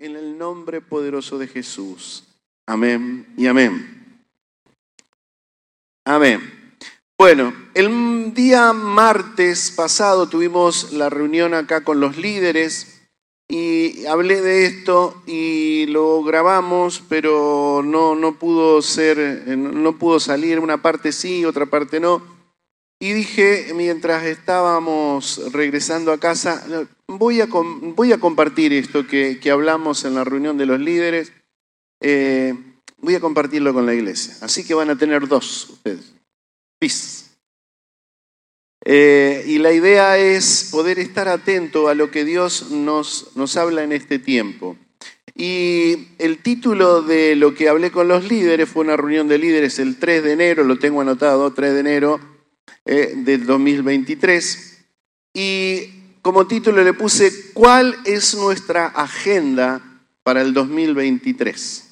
en el nombre poderoso de Jesús. Amén y amén. Amén. Bueno, el día martes pasado tuvimos la reunión acá con los líderes y hablé de esto y lo grabamos, pero no, no pudo ser, no pudo salir, una parte sí, otra parte no. Y dije, mientras estábamos regresando a casa, voy a, voy a compartir esto que, hablamos en la reunión de los líderes, eh, voy a compartirlo con la iglesia. Así que van a tener dos ustedes. Peace. Eh, y la idea es poder estar atento a lo que Dios nos, nos habla en este tiempo. Y el título de lo que hablé con los líderes fue una reunión de líderes el 3 de enero, lo tengo anotado, 3 de enero eh, del 2023. Y como título le puse, ¿cuál es nuestra agenda para el 2023?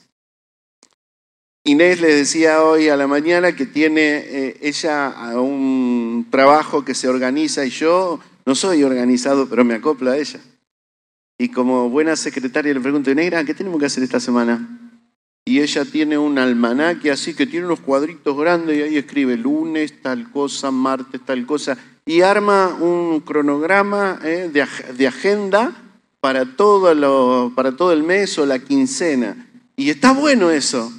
Inés le decía hoy a la mañana que tiene eh, ella un trabajo que se organiza y yo no soy organizado, pero me acoplo a ella. Y como buena secretaria le pregunto, Negra, ¿qué tenemos que hacer esta semana? Y ella tiene un almanaque así que tiene unos cuadritos grandes y ahí escribe lunes, tal cosa, martes, tal cosa. Y arma un cronograma eh, de, agenda para todo, el mes o la quincena. Y está bueno eso.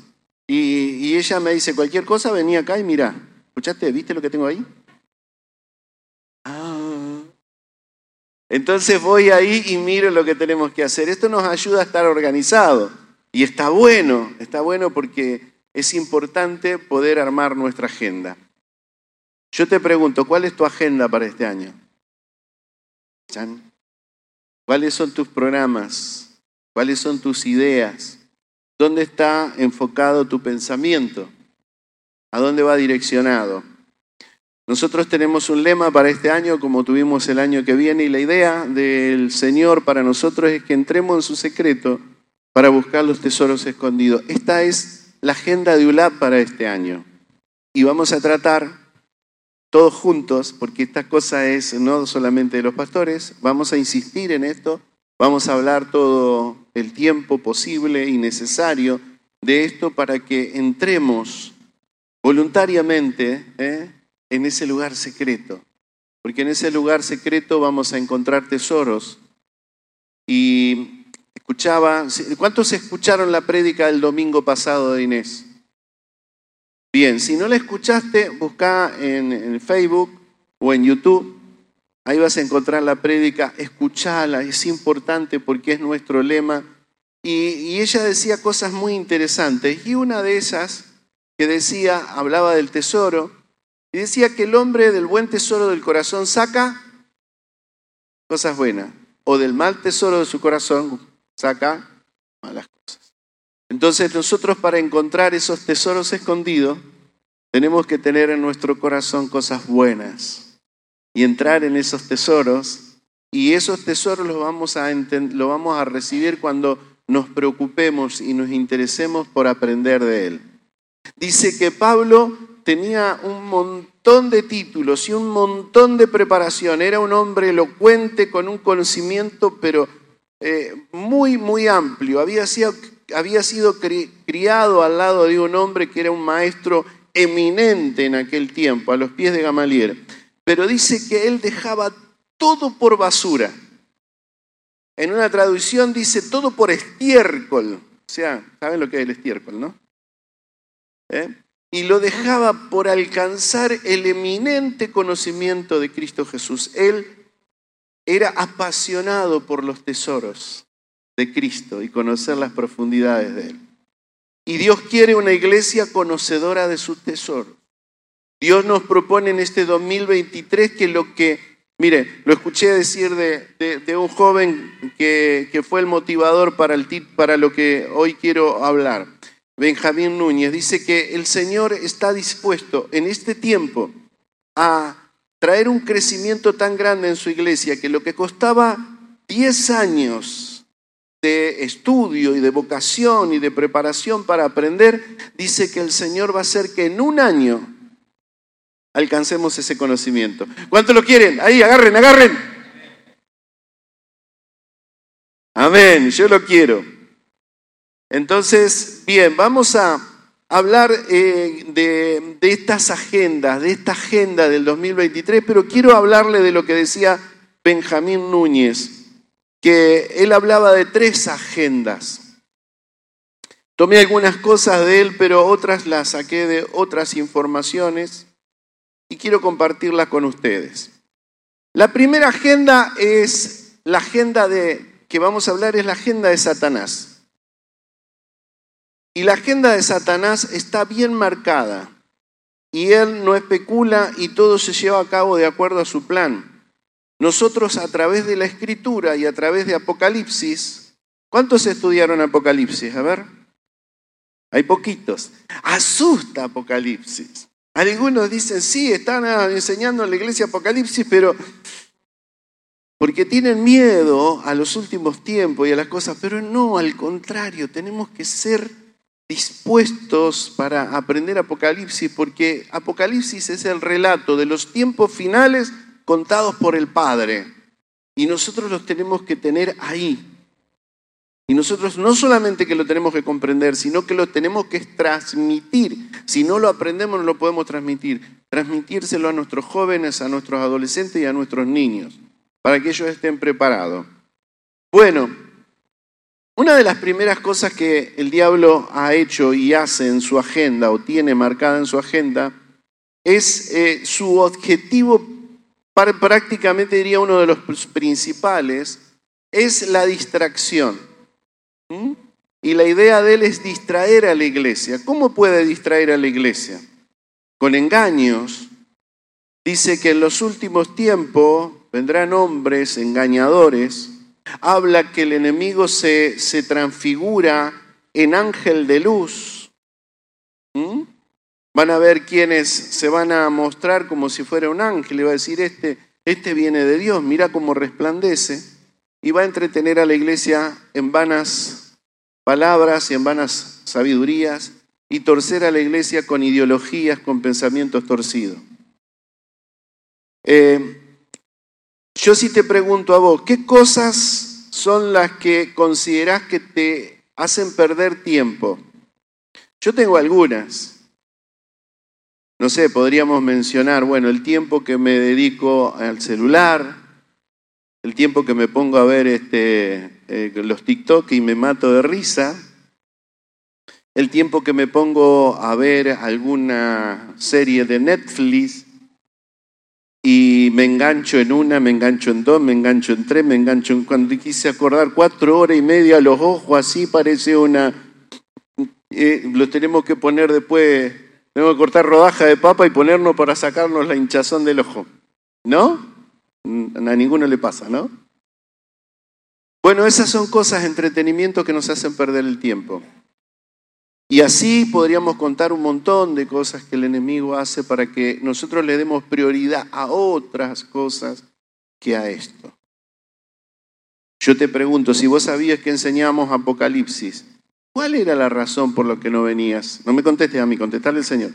Y, ella me dice, cualquier cosa, vení acá y mira. ¿Escuchaste? ¿Viste lo que tengo ahí? Ah. Entonces voy ahí y miro lo que tenemos que hacer. Esto nos ayuda a estar organizado. Y está bueno, está bueno porque es importante poder armar nuestra agenda. Yo te pregunto, ¿cuál es tu agenda para este año? ¿Cuáles son tus programas? ¿Cuáles son tus ideas? ¿Dónde está enfocado tu pensamiento? ¿A dónde va direccionado? Nosotros tenemos un lema para este año como tuvimos el año que viene y la idea del Señor para nosotros es que entremos en su secreto para buscar los tesoros escondidos. Esta es la agenda de ULAP para este año. Y vamos a tratar todos juntos, porque esta cosa es no solamente de los pastores, vamos a insistir en esto, vamos a hablar todo el tiempo posible y necesario de esto para que entremos voluntariamente ¿eh? en ese lugar secreto. Porque en ese lugar secreto vamos a encontrar tesoros. Y escuchaba, ¿cuántos escucharon la prédica del domingo pasado de Inés? Bien, si no la escuchaste, busca en, Facebook o en YouTube Ahí vas a encontrar la prédica, escuchala, es importante porque es nuestro lema. Y, ella decía cosas muy interesantes. Y una de esas que decía, hablaba del tesoro, y decía que el hombre del buen tesoro del corazón saca cosas buenas, o del mal tesoro de su corazón saca malas cosas. Entonces nosotros para encontrar esos tesoros escondidos, tenemos que tener en nuestro corazón cosas buenas y entrar en esos tesoros. Y esos tesoros los vamos a, lo vamos a recibir cuando nos preocupemos y nos interesemos por aprender de Él. Dice que Pablo tenía un montón de títulos y un montón de preparación. Era un hombre elocuente con un conocimiento, pero eh, muy, muy amplio. Había sido, había sido criado al lado de un hombre que era un maestro eminente en aquel tiempo, a los pies de Gamaliel pero dice que él dejaba todo por basura. En una traducción dice todo por estiércol. O sea, ¿saben lo que es el estiércol, no? ¿Eh? Y lo dejaba por alcanzar el eminente conocimiento de Cristo Jesús. Él era apasionado por los tesoros de Cristo y conocer las profundidades de Él. Y Dios quiere una iglesia conocedora de sus tesoros. Dios nos propone en este 2023 que lo que, mire, lo escuché decir de, un joven que, fue el motivador para, lo que hoy quiero hablar, Benjamín Núñez, dice que el Señor está dispuesto en este tiempo a traer un crecimiento tan grande en su iglesia que lo que costaba 10 años de estudio y de vocación y de preparación para aprender, dice que el Señor va a hacer que en un año alcancemos ese conocimiento. ¿Cuántos lo quieren? Ahí, agarren, agarren. Amén, yo lo quiero. Entonces, bien, vamos a hablar eh, de, de estas agendas, de esta agenda del 2023, pero quiero hablarle de lo que decía Benjamín Núñez, que él hablaba de tres agendas. Tomé algunas cosas de él, pero otras las saqué de otras informaciones y quiero compartirlas con ustedes. La primera agenda es la agenda de que vamos a hablar es la agenda de Satanás. Y la agenda de Satanás está bien marcada y él no especula y todo se lleva a cabo de acuerdo a su plan. Nosotros a través de la escritura y a través de Apocalipsis, ¿cuántos estudiaron Apocalipsis? A ver. Hay poquitos. Asusta Apocalipsis. Algunos dicen, sí, están enseñando en la iglesia Apocalipsis, pero porque tienen miedo a los últimos tiempos y a las cosas, pero no, al contrario, tenemos que ser dispuestos para aprender Apocalipsis, porque Apocalipsis es el relato de los tiempos finales contados por el Padre. Y nosotros los tenemos que tener ahí, y nosotros no solamente que lo tenemos que comprender, sino que lo tenemos que transmitir. Si no lo aprendemos, no lo podemos transmitir. Transmitírselo a nuestros jóvenes, a nuestros adolescentes y a nuestros niños, para que ellos estén preparados. Bueno, una de las primeras cosas que el diablo ha hecho y hace en su agenda, o tiene marcada en su agenda, es eh, su objetivo, prácticamente diría uno de los principales, es la distracción. Y la idea de él es distraer a la iglesia. ¿Cómo puede distraer a la iglesia? Con engaños. Dice que en los últimos tiempos vendrán hombres engañadores. Habla que el enemigo se, se transfigura en ángel de luz. ¿Mm? Van a ver quienes se van a mostrar como si fuera un ángel y va a decir, este, este viene de Dios, mira cómo resplandece y va a entretener a la iglesia en vanas palabras y en vanas sabidurías y torcer a la iglesia con ideologías, con pensamientos torcidos. Eh, yo sí te pregunto a vos, ¿qué cosas son las que considerás que te hacen perder tiempo? Yo tengo algunas. No sé, podríamos mencionar, bueno, el tiempo que me dedico al celular, el tiempo que me pongo a ver este, eh, los TikTok y me mato de risa, el tiempo que me pongo a ver alguna serie de Netflix y me engancho en una, me engancho en dos, me engancho en tres, me engancho en cuando quise acordar cuatro horas y media los ojos, así parece una... Eh, lo tenemos que poner después, tenemos que cortar rodaja de papa y ponernos para sacarnos la hinchazón del ojo. ¿No? A ninguno le pasa, ¿no? Bueno, esas son cosas, entretenimiento que nos hacen perder el tiempo. Y así podríamos contar un montón de cosas que el enemigo hace para que nosotros le demos prioridad a otras cosas que a esto. Yo te pregunto, si vos sabías que enseñamos Apocalipsis, ¿cuál era la razón por la que no venías? No me contestes a mí, contestarle al Señor.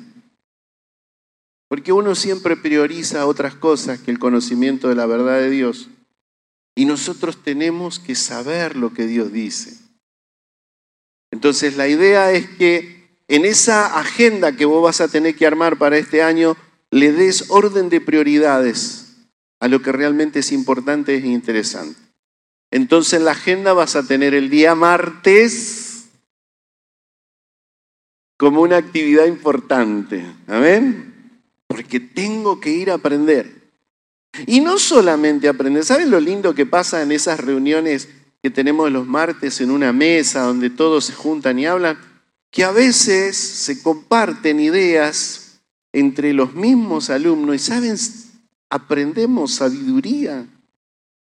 Porque uno siempre prioriza otras cosas que el conocimiento de la verdad de Dios. Y nosotros tenemos que saber lo que Dios dice. Entonces la idea es que en esa agenda que vos vas a tener que armar para este año, le des orden de prioridades a lo que realmente es importante e interesante. Entonces en la agenda vas a tener el día martes como una actividad importante. Amén porque tengo que ir a aprender. Y no solamente aprender, ¿saben lo lindo que pasa en esas reuniones que tenemos los martes en una mesa donde todos se juntan y hablan? Que a veces se comparten ideas entre los mismos alumnos y, ¿saben? Aprendemos sabiduría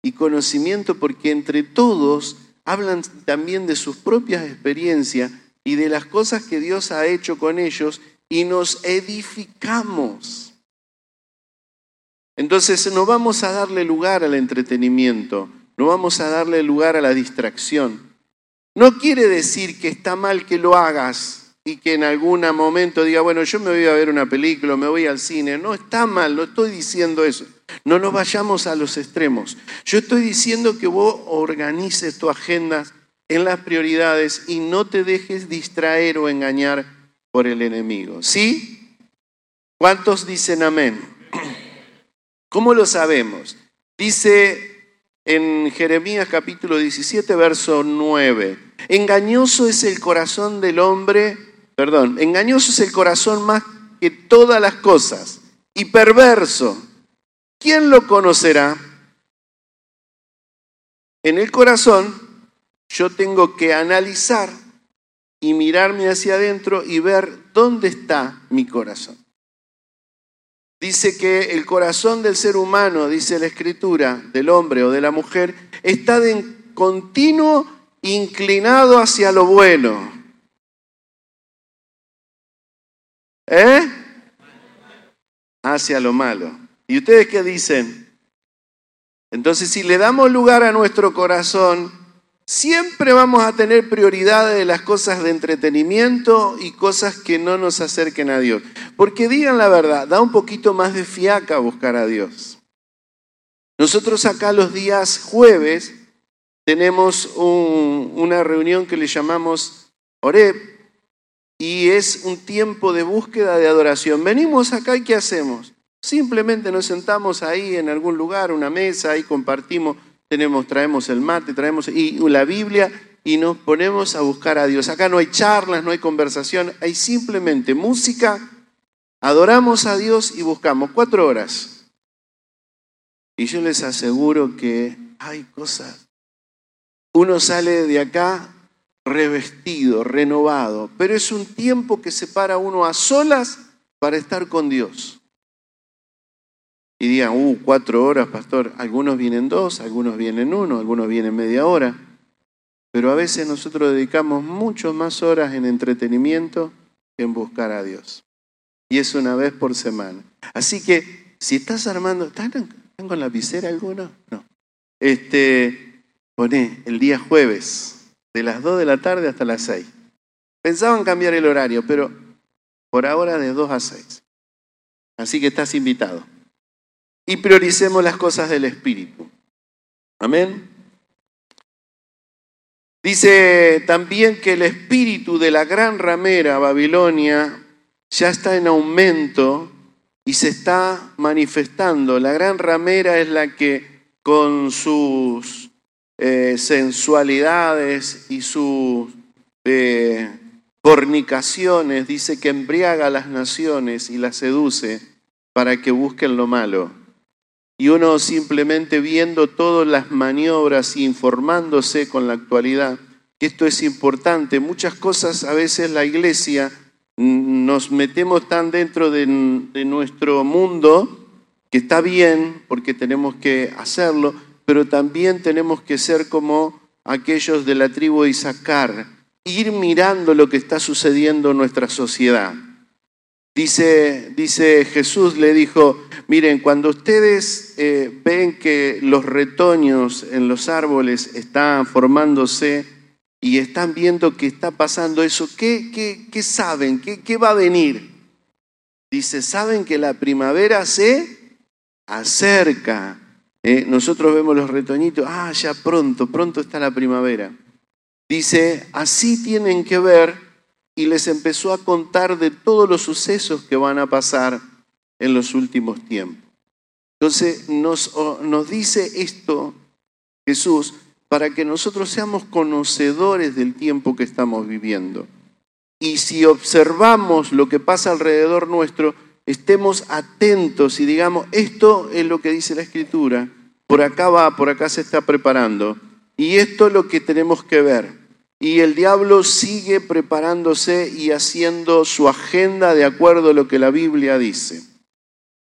y conocimiento porque entre todos hablan también de sus propias experiencias y de las cosas que Dios ha hecho con ellos y nos edificamos. Entonces no vamos a darle lugar al entretenimiento, no vamos a darle lugar a la distracción. No quiere decir que está mal que lo hagas y que en algún momento diga, bueno, yo me voy a ver una película, me voy al cine. No está mal, no estoy diciendo eso. No nos vayamos a los extremos. Yo estoy diciendo que vos organices tu agenda en las prioridades y no te dejes distraer o engañar por el enemigo. ¿Sí? ¿Cuántos dicen amén? ¿Cómo lo sabemos? Dice en Jeremías capítulo 17, verso 9, engañoso es el corazón del hombre, perdón, engañoso es el corazón más que todas las cosas y perverso. ¿Quién lo conocerá? En el corazón yo tengo que analizar y mirarme hacia adentro y ver dónde está mi corazón. Dice que el corazón del ser humano, dice la escritura, del hombre o de la mujer, está de continuo inclinado hacia lo bueno. ¿Eh? Hacia lo malo. ¿Y ustedes qué dicen? Entonces, si le damos lugar a nuestro corazón, siempre vamos a tener prioridades de las cosas de entretenimiento y cosas que no nos acerquen a Dios. Porque digan la verdad, da un poquito más de fiaca buscar a Dios. Nosotros acá los días jueves tenemos una reunión que le llamamos Oreb y es un tiempo de búsqueda de adoración. Venimos acá y ¿qué hacemos? Simplemente nos sentamos ahí en algún lugar, una mesa, ahí compartimos tenemos, traemos el mate, traemos y la Biblia y nos ponemos a buscar a Dios. Acá no hay charlas, no hay conversación, hay simplemente música, adoramos a Dios y buscamos cuatro horas. Y yo les aseguro que hay cosas. Uno sale de acá revestido, renovado, pero es un tiempo que separa uno a solas para estar con Dios y digan, uh, cuatro horas, pastor. Algunos vienen dos, algunos vienen uno, algunos vienen media hora. Pero a veces nosotros dedicamos mucho más horas en entretenimiento que en buscar a Dios. Y es una vez por semana. Así que si estás armando, ¿están, con la visera alguno? No. Este, poné el día jueves, de las 2 de la tarde hasta las 6. Pensaban cambiar el horario, pero por ahora de 2 a 6. Así que estás invitado y prioricemos las cosas del Espíritu. Amén. Dice también que el espíritu de la gran ramera Babilonia ya está en aumento y se está manifestando. La gran ramera es la que con sus eh, sensualidades y sus eh, fornicaciones dice que embriaga a las naciones y las seduce para que busquen lo malo y uno simplemente viendo todas las maniobras y informándose con la actualidad, esto es importante. Muchas cosas a veces la iglesia nos metemos tan dentro de, nuestro mundo que está bien porque tenemos que hacerlo, pero también tenemos que ser como aquellos de la tribu de Isaacar, ir mirando lo que está sucediendo en nuestra sociedad. Dice, dice Jesús, le dijo, miren, cuando ustedes eh, ven que los retoños en los árboles están formándose y están viendo que está pasando eso, ¿qué, qué, saben? ¿Qué, ¿Qué va a venir? Dice, saben que la primavera se acerca. Eh, nosotros vemos los retoñitos, ah, ya pronto, pronto está la primavera. Dice, así tienen que ver y les empezó a contar de todos los sucesos que van a pasar en los últimos tiempos. Entonces nos, nos dice esto Jesús para que nosotros seamos conocedores del tiempo que estamos viviendo. Y si observamos lo que pasa alrededor nuestro, estemos atentos y digamos, esto es lo que dice la Escritura, por acá va, por acá se está preparando, y esto es lo que tenemos que ver. Y el diablo sigue preparándose y haciendo su agenda de acuerdo a lo que la Biblia dice.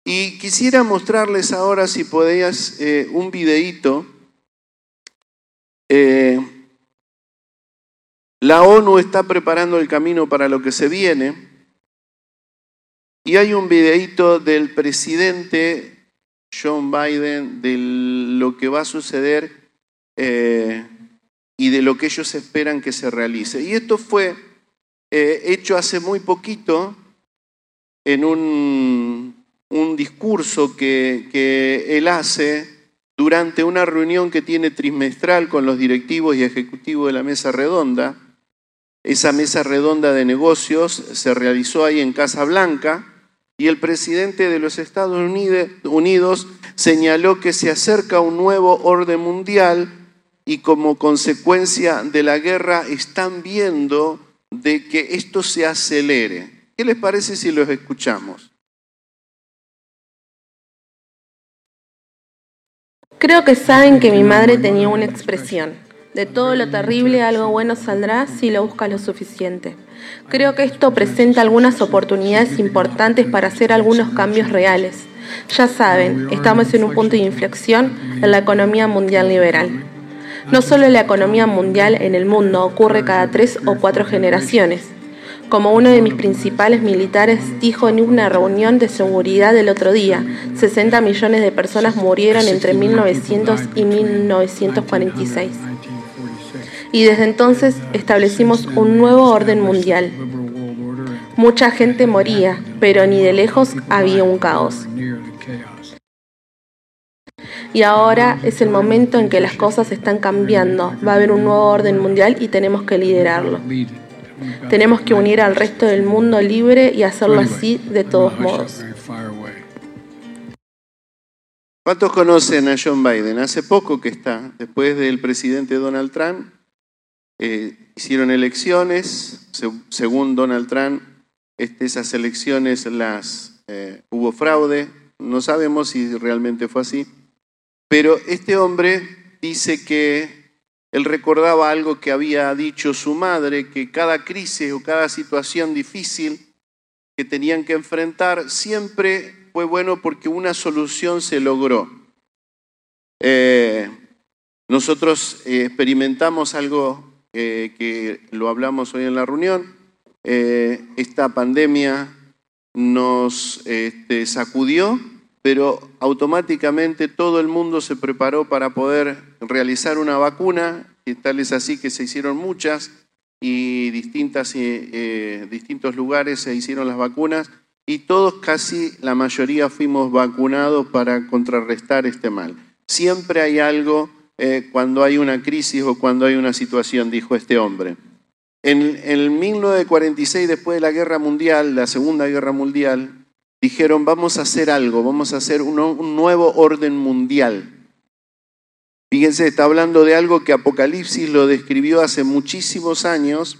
Y quisiera mostrarles ahora, si podías, eh, un videíto. Eh, la ONU está preparando el camino para lo que se viene. Y hay un videíto del presidente John Biden de lo que va a suceder eh, y de lo que ellos esperan que se realice. Y esto fue eh, hecho hace muy poquito en un, un discurso que, que, él hace durante una reunión que tiene trimestral con los directivos y ejecutivos de la mesa redonda. Esa mesa redonda de negocios se realizó ahí en Casa Blanca y el presidente de los Estados Unidos señaló que se acerca un nuevo orden mundial y como consecuencia de la guerra están viendo de que esto se acelere. ¿Qué les parece si los escuchamos? Creo que saben que mi madre tenía una expresión. De todo lo terrible algo bueno saldrá si lo buscas lo suficiente. Creo que esto presenta algunas oportunidades importantes para hacer algunos cambios reales. Ya saben, estamos en un punto de inflexión en la economía mundial liberal. No solo la economía mundial en el mundo ocurre cada tres o cuatro generaciones. Como uno de mis principales militares dijo en una reunión de seguridad el otro día, 60 millones de personas murieron entre 1900 y 1946. Y desde entonces establecimos un nuevo orden mundial. Mucha gente moría, pero ni de lejos había un caos. Y ahora es el momento en que las cosas están cambiando. Va a haber un nuevo orden mundial y tenemos que liderarlo. Tenemos que unir al resto del mundo libre y hacerlo así de todos modos. ¿Cuántos conocen a John Biden? Hace poco que está, después del presidente Donald Trump, eh, hicieron elecciones, según Donald Trump, este, esas elecciones las eh, hubo fraude, no sabemos si realmente fue así, pero este hombre dice que él recordaba algo que había dicho su madre, que cada crisis o cada situación difícil que tenían que enfrentar siempre fue bueno porque una solución se logró. Eh, nosotros eh, experimentamos algo eh, que lo hablamos hoy en la reunión. esta pandemia nos este, sacudió pero automáticamente todo el mundo se preparó para poder realizar una vacuna, y tal es así que se hicieron muchas y distintas, eh, eh, distintos lugares se hicieron las vacunas y todos, casi la mayoría, fuimos vacunados para contrarrestar este mal. Siempre hay algo eh, cuando hay una crisis o cuando hay una situación, dijo este hombre. En, en 1946, después de la Guerra Mundial, la Segunda Guerra Mundial, dijeron, vamos a hacer algo, vamos a hacer un, nuevo orden mundial. Fíjense, está hablando de algo que Apocalipsis lo describió hace muchísimos años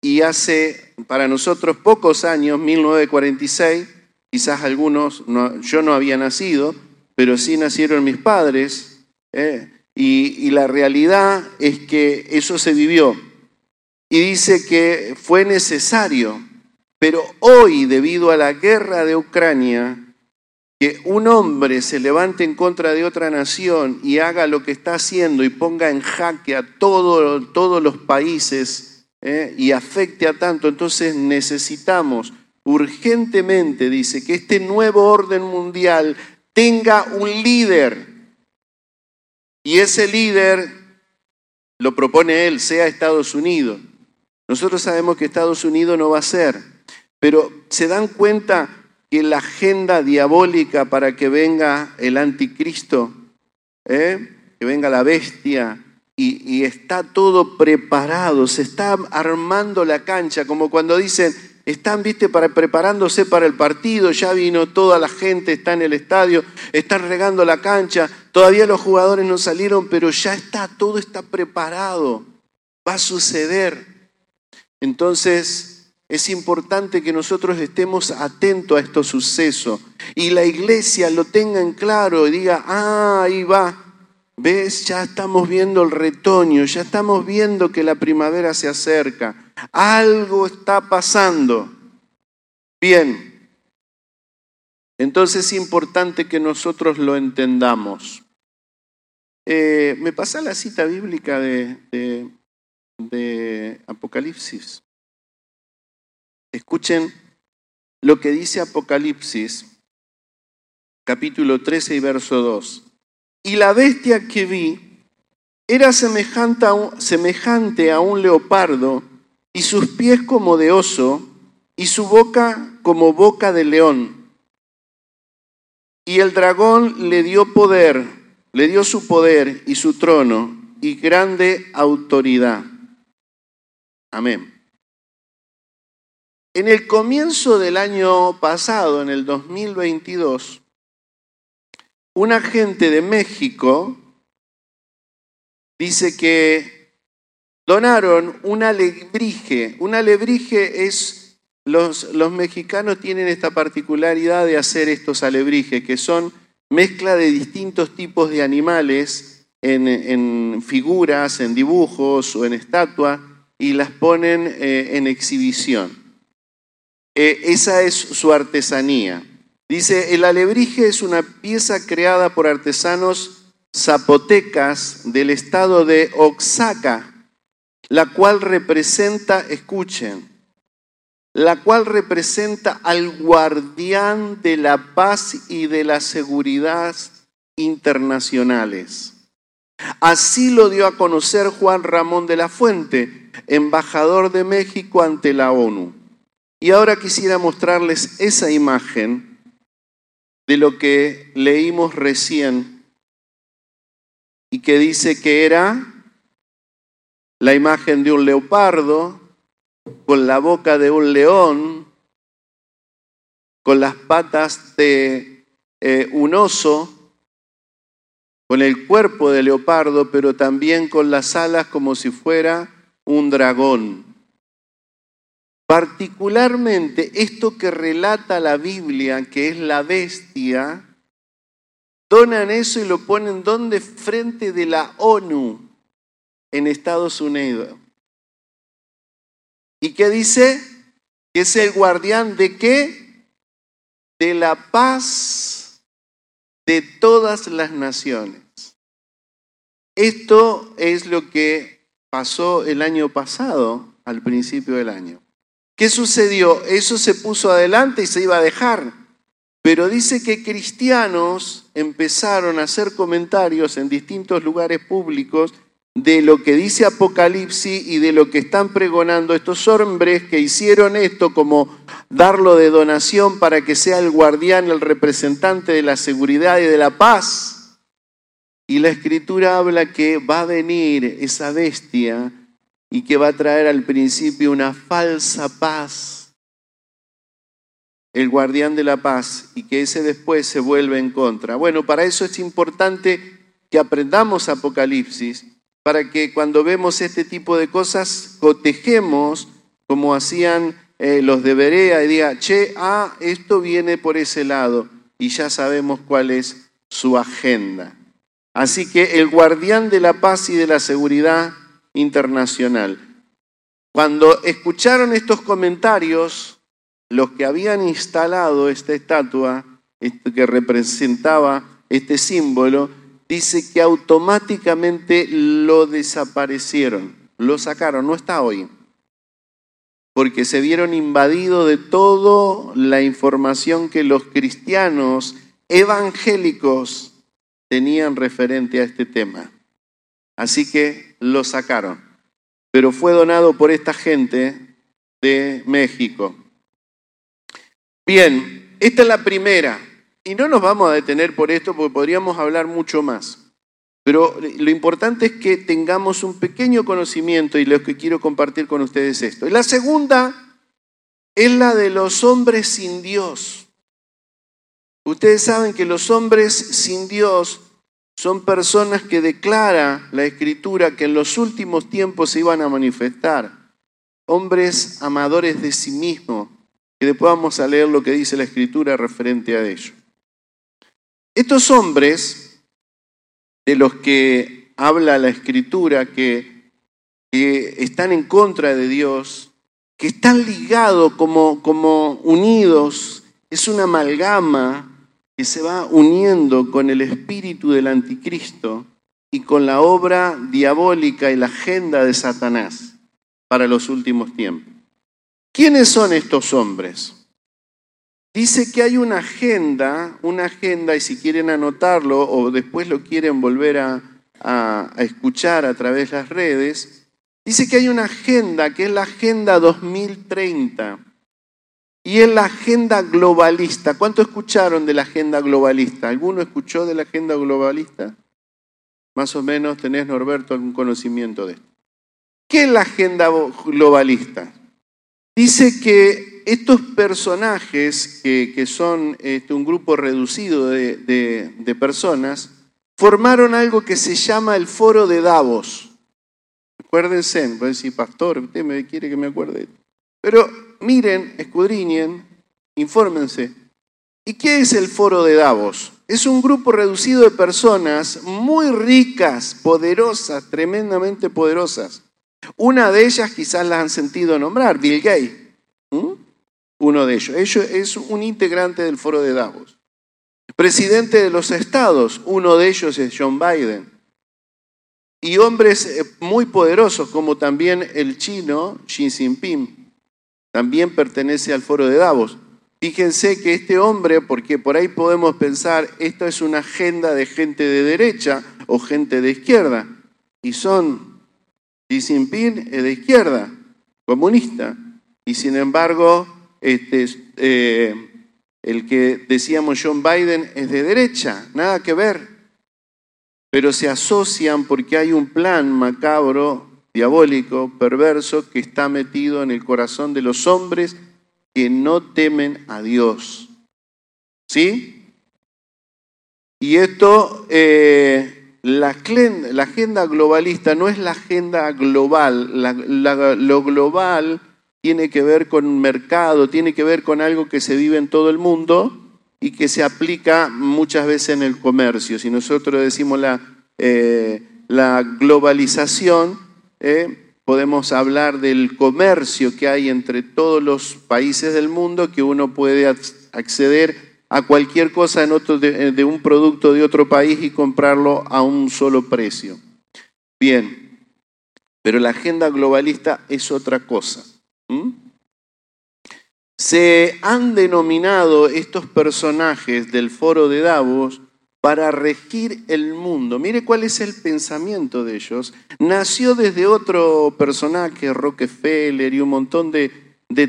y hace para nosotros pocos años, 1946, quizás algunos, yo no había nacido, pero sí nacieron mis padres, ¿eh? y la realidad es que eso se vivió. Y dice que fue necesario pero hoy, debido a la guerra de Ucrania, que un hombre se levante en contra de otra nación y haga lo que está haciendo y ponga en jaque a todos los países ¿eh? y afecte a tanto, entonces necesitamos urgentemente, dice, que este nuevo orden mundial tenga un líder. Y ese líder lo propone él, sea Estados Unidos. Nosotros sabemos que Estados Unidos no va a ser. Pero se dan cuenta que la agenda diabólica para que venga el anticristo, ¿eh? que venga la bestia, y, está todo preparado, se está armando la cancha, como cuando dicen, están, viste, para, preparándose para el partido, ya vino toda la gente, está en el estadio, están regando la cancha, todavía los jugadores no salieron, pero ya está, todo está preparado, va a suceder. Entonces, es importante que nosotros estemos atentos a estos sucesos y la iglesia lo tenga en claro y diga, ah, ahí va. ¿Ves? Ya estamos viendo el retoño, ya estamos viendo que la primavera se acerca. Algo está pasando. Bien. Entonces es importante que nosotros lo entendamos. Eh, me pasa la cita bíblica de, de Apocalipsis. Escuchen lo que dice Apocalipsis, capítulo 13 y verso 2. Y la bestia que vi era semejante a, un, semejante a un leopardo, y sus pies como de oso, y su boca como boca de león. Y el dragón le dio poder, le dio su poder y su trono y grande autoridad. Amén. En el comienzo del año pasado, en el 2022, un agente de México dice que donaron un alebrije. Un alebrije es, los, los mexicanos tienen esta particularidad de hacer estos alebrijes, que son mezcla de distintos tipos de animales en, figuras, en dibujos o en estatuas, y las ponen eh, en exhibición. Eh, esa es su artesanía. Dice, el alebrije es una pieza creada por artesanos zapotecas del estado de Oaxaca, la cual representa, escuchen, la cual representa al guardián de la paz y de la seguridad internacionales. Así lo dio a conocer Juan Ramón de la Fuente, embajador de México ante la ONU. Y ahora quisiera mostrarles esa imagen de lo que leímos recién y que dice que era la imagen de un leopardo con la boca de un león, con las patas de eh, un oso, con el cuerpo de leopardo, pero también con las alas como si fuera un dragón. Particularmente esto que relata la Biblia, que es la bestia, donan eso y lo ponen donde frente de la ONU en Estados Unidos. ¿Y qué dice? Que es el guardián de qué? De la paz de todas las naciones. Esto es lo que pasó el año pasado, al principio del año. ¿Qué sucedió? Eso se puso adelante y se iba a dejar. Pero dice que cristianos empezaron a hacer comentarios en distintos lugares públicos de lo que dice Apocalipsis y de lo que están pregonando estos hombres que hicieron esto como darlo de donación para que sea el guardián, el representante de la seguridad y de la paz. Y la escritura habla que va a venir esa bestia y que va a traer al principio una falsa paz, el guardián de la paz, y que ese después se vuelve en contra. Bueno, para eso es importante que aprendamos Apocalipsis, para que cuando vemos este tipo de cosas cotejemos como hacían eh, los de Berea y diga, che, ah, esto viene por ese lado, y ya sabemos cuál es su agenda. Así que el guardián de la paz y de la seguridad internacional. Cuando escucharon estos comentarios, los que habían instalado esta estatua que representaba este símbolo, dice que automáticamente lo desaparecieron, lo sacaron, no está hoy, porque se vieron invadidos de toda la información que los cristianos evangélicos tenían referente a este tema. Así que lo sacaron. Pero fue donado por esta gente de México. Bien, esta es la primera. Y no nos vamos a detener por esto porque podríamos hablar mucho más. Pero lo importante es que tengamos un pequeño conocimiento y lo que quiero compartir con ustedes es esto. La segunda es la de los hombres sin Dios. Ustedes saben que los hombres sin Dios son personas que declara la escritura que en los últimos tiempos se iban a manifestar. Hombres amadores de sí mismos, que después vamos a leer lo que dice la escritura referente a ello. Estos hombres de los que habla la escritura, que, que están en contra de Dios, que están ligados como, como unidos, es una amalgama que se va uniendo con el espíritu del anticristo y con la obra diabólica y la agenda de Satanás para los últimos tiempos. ¿Quiénes son estos hombres? Dice que hay una agenda, una agenda, y si quieren anotarlo o después lo quieren volver a, a, escuchar a través de las redes, dice que hay una agenda que es la Agenda 2030 y en la agenda globalista. ¿Cuánto escucharon de la agenda globalista? ¿Alguno escuchó de la agenda globalista? Más o menos tenés, Norberto, algún conocimiento de esto. ¿Qué es la agenda globalista? Dice que estos personajes, que, son este, un grupo reducido de, personas, formaron algo que se llama el Foro de Davos. Acuérdense, a decir, pastor, usted me quiere que me acuerde. Pero miren, escudriñen, infórmense. ¿Y qué es el Foro de Davos? Es un grupo reducido de personas muy ricas, poderosas, tremendamente poderosas. Una de ellas quizás la han sentido nombrar, Bill Gates. Uno de ellos. Ellos es un integrante del Foro de Davos. Presidente de los estados, uno de ellos es John Biden. Y hombres eh, muy poderosos como también el chino Xi Jinping, también pertenece al Foro de Davos. Fíjense que este hombre, porque por ahí podemos pensar, esto es una agenda de gente de derecha o gente de izquierda, y son, Xi Jinping es de izquierda, comunista, y sin embargo, este, eh, el que decíamos John Biden es de derecha, nada que ver, pero se asocian porque hay un plan macabro, diabólico, perverso, que está metido en el corazón de los hombres que no temen a Dios. ¿Sí? Y esto, eh, la, agenda globalista no es la agenda global, lo global tiene que ver con un mercado, tiene que ver con algo que se vive en todo el mundo y que se aplica muchas veces en el comercio. Si nosotros decimos la, eh, la globalización, eh, podemos hablar del comercio que hay entre todos los países del mundo, que uno puede acceder a cualquier cosa de, un producto de otro país y comprarlo a un solo precio. Bien, pero la agenda globalista es otra cosa. Se han denominado estos personajes del foro de Davos para regir el mundo. Mire cuál es el pensamiento de ellos. Nació desde otro personaje, Rockefeller, y un montón de,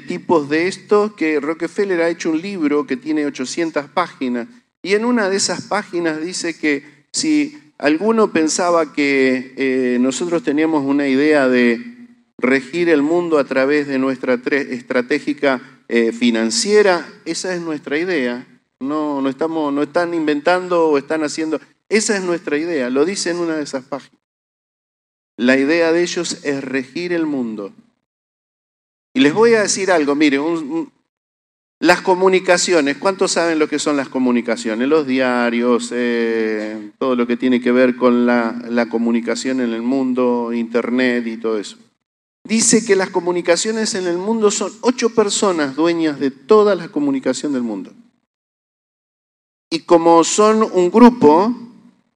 tipos de estos, que Rockefeller ha hecho un libro que tiene 800 páginas, y en una de esas páginas dice que si alguno pensaba que eh, nosotros teníamos una idea de regir el mundo a través de nuestra estratégica eh, financiera, esa es nuestra idea no, no, estamos, no están inventando o están haciendo. Esa es nuestra idea, lo dice en una de esas páginas. La idea de ellos es regir el mundo. Y les voy a decir algo, miren, las comunicaciones, ¿cuántos saben lo que son las comunicaciones? Los diarios, eh, todo lo que tiene que ver con la, la comunicación en el mundo, Internet y todo eso. Dice que las comunicaciones en el mundo son ocho personas dueñas de toda la comunicación del mundo. Y como son un grupo,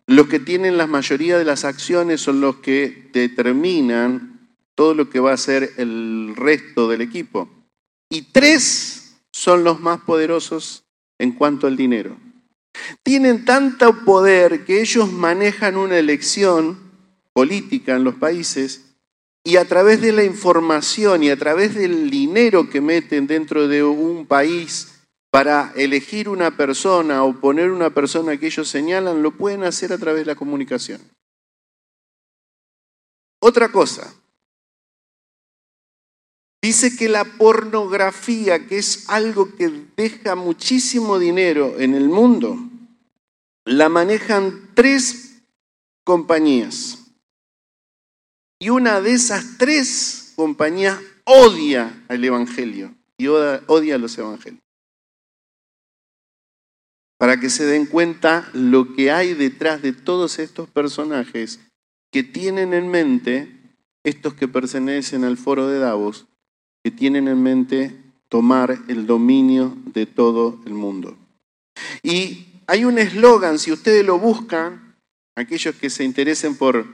los que tienen la mayoría de las acciones son los que determinan todo lo que va a ser el resto del equipo. Y tres son los más poderosos en cuanto al dinero. Tienen tanto poder que ellos manejan una elección política en los países y a través de la información y a través del dinero que meten dentro de un país para elegir una persona o poner una persona que ellos señalan, lo pueden hacer a través de la comunicación. Otra cosa, dice que la pornografía, que es algo que deja muchísimo dinero en el mundo, la manejan tres compañías. Y una de esas tres compañías odia al Evangelio y odia a los Evangelios para que se den cuenta lo que hay detrás de todos estos personajes que tienen en mente, estos que pertenecen al foro de Davos, que tienen en mente tomar el dominio de todo el mundo. Y hay un eslogan, si ustedes lo buscan, aquellos que se interesen por,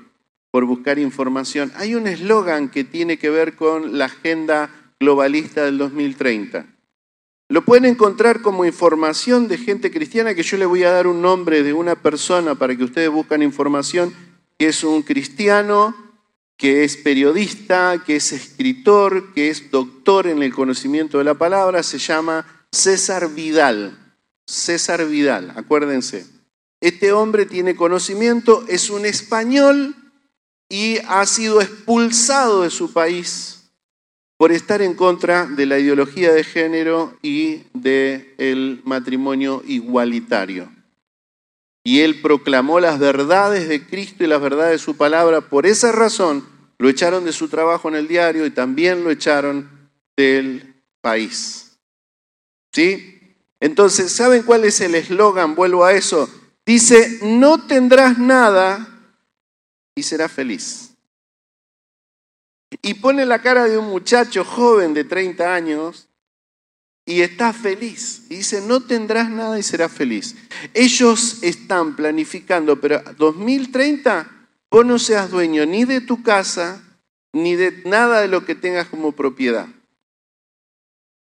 por buscar información, hay un eslogan que tiene que ver con la agenda globalista del 2030. Lo pueden encontrar como información de gente cristiana, que yo le voy a dar un nombre de una persona para que ustedes busquen información, que es un cristiano, que es periodista, que es escritor, que es doctor en el conocimiento de la palabra, se llama César Vidal. César Vidal, acuérdense. Este hombre tiene conocimiento, es un español y ha sido expulsado de su país por estar en contra de la ideología de género y del matrimonio igualitario. Y él proclamó las verdades de Cristo y las verdades de su palabra. Por esa razón lo echaron de su trabajo en el diario y también lo echaron del país. ¿Sí? Entonces, ¿saben cuál es el eslogan? Vuelvo a eso. Dice, no tendrás nada y serás feliz. Y pone la cara de un muchacho joven de 30 años y está feliz. Y dice, no tendrás nada y serás feliz. Ellos están planificando, pero 2030 vos no seas dueño ni de tu casa, ni de nada de lo que tengas como propiedad.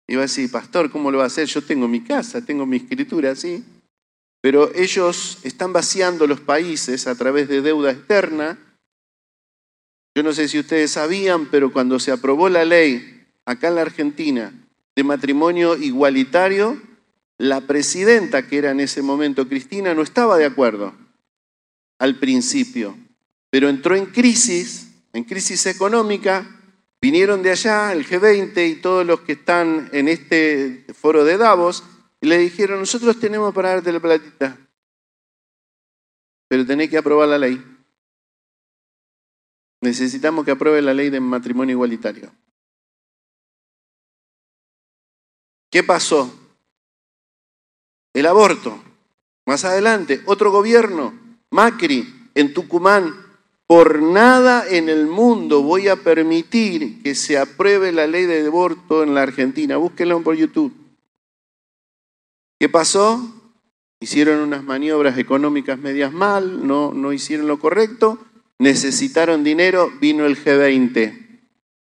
Y va a decir, pastor, ¿cómo lo va a hacer? Yo tengo mi casa, tengo mi escritura, sí. Pero ellos están vaciando los países a través de deuda externa. Yo no sé si ustedes sabían, pero cuando se aprobó la ley acá en la Argentina de matrimonio igualitario, la presidenta, que era en ese momento Cristina, no estaba de acuerdo al principio, pero entró en crisis, en crisis económica, vinieron de allá, el G20 y todos los que están en este foro de Davos, y le dijeron, nosotros tenemos para darte la platita, pero tenés que aprobar la ley. Necesitamos que apruebe la ley de matrimonio igualitario. ¿Qué pasó? El aborto. Más adelante, otro gobierno, Macri, en Tucumán, por nada en el mundo voy a permitir que se apruebe la ley de aborto en la Argentina. Búsquenlo por YouTube. ¿Qué pasó? Hicieron unas maniobras económicas medias mal, no, no hicieron lo correcto, necesitaron dinero, vino el G20.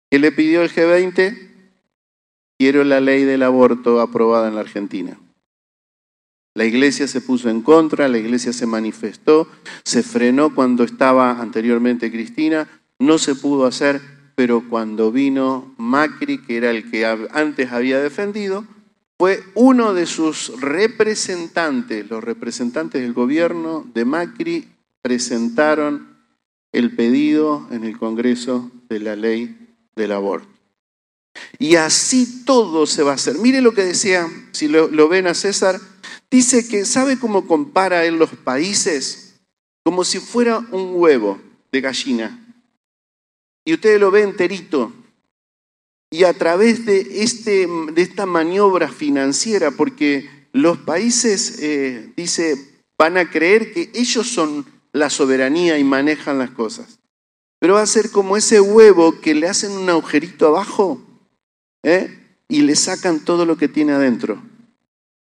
¿Qué le pidió el G20? Quiero la ley del aborto aprobada en la Argentina. La iglesia se puso en contra, la iglesia se manifestó, se frenó cuando estaba anteriormente Cristina, no se pudo hacer, pero cuando vino Macri, que era el que antes había defendido, fue uno de sus representantes, los representantes del gobierno de Macri presentaron el pedido en el Congreso de la ley del aborto. Y así todo se va a hacer. Mire lo que decía, si lo, ven a César, dice que, ¿sabe cómo compara él los países? Como si fuera un huevo de gallina. Y usted lo ve enterito. Y a través de, este, de esta maniobra financiera, porque los países, eh, dice, van a creer que ellos son la soberanía y manejan las cosas. Pero va a ser como ese huevo que le hacen un agujerito abajo ¿eh? y le sacan todo lo que tiene adentro.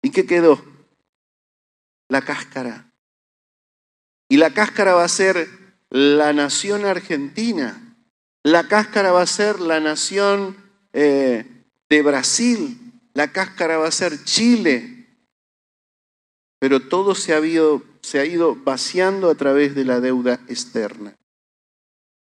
¿Y qué quedó? La cáscara. Y la cáscara va a ser la nación argentina. La cáscara va a ser la nación eh, de Brasil. La cáscara va a ser Chile. Pero todo se ha, se ha ido vaciando a través de la deuda externa.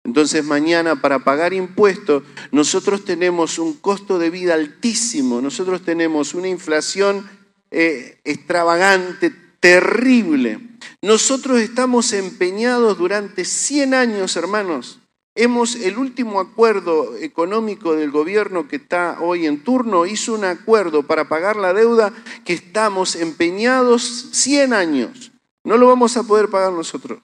Entonces mañana para pagar impuestos nosotros tenemos un costo de vida altísimo, nosotros tenemos una inflación eh, extravagante, terrible. Nosotros estamos empeñados durante 100 años, hermanos. Hemos, el último acuerdo económico del gobierno que está hoy en turno hizo un acuerdo para pagar la deuda que estamos empeñados 100 años. No lo vamos a poder pagar nosotros.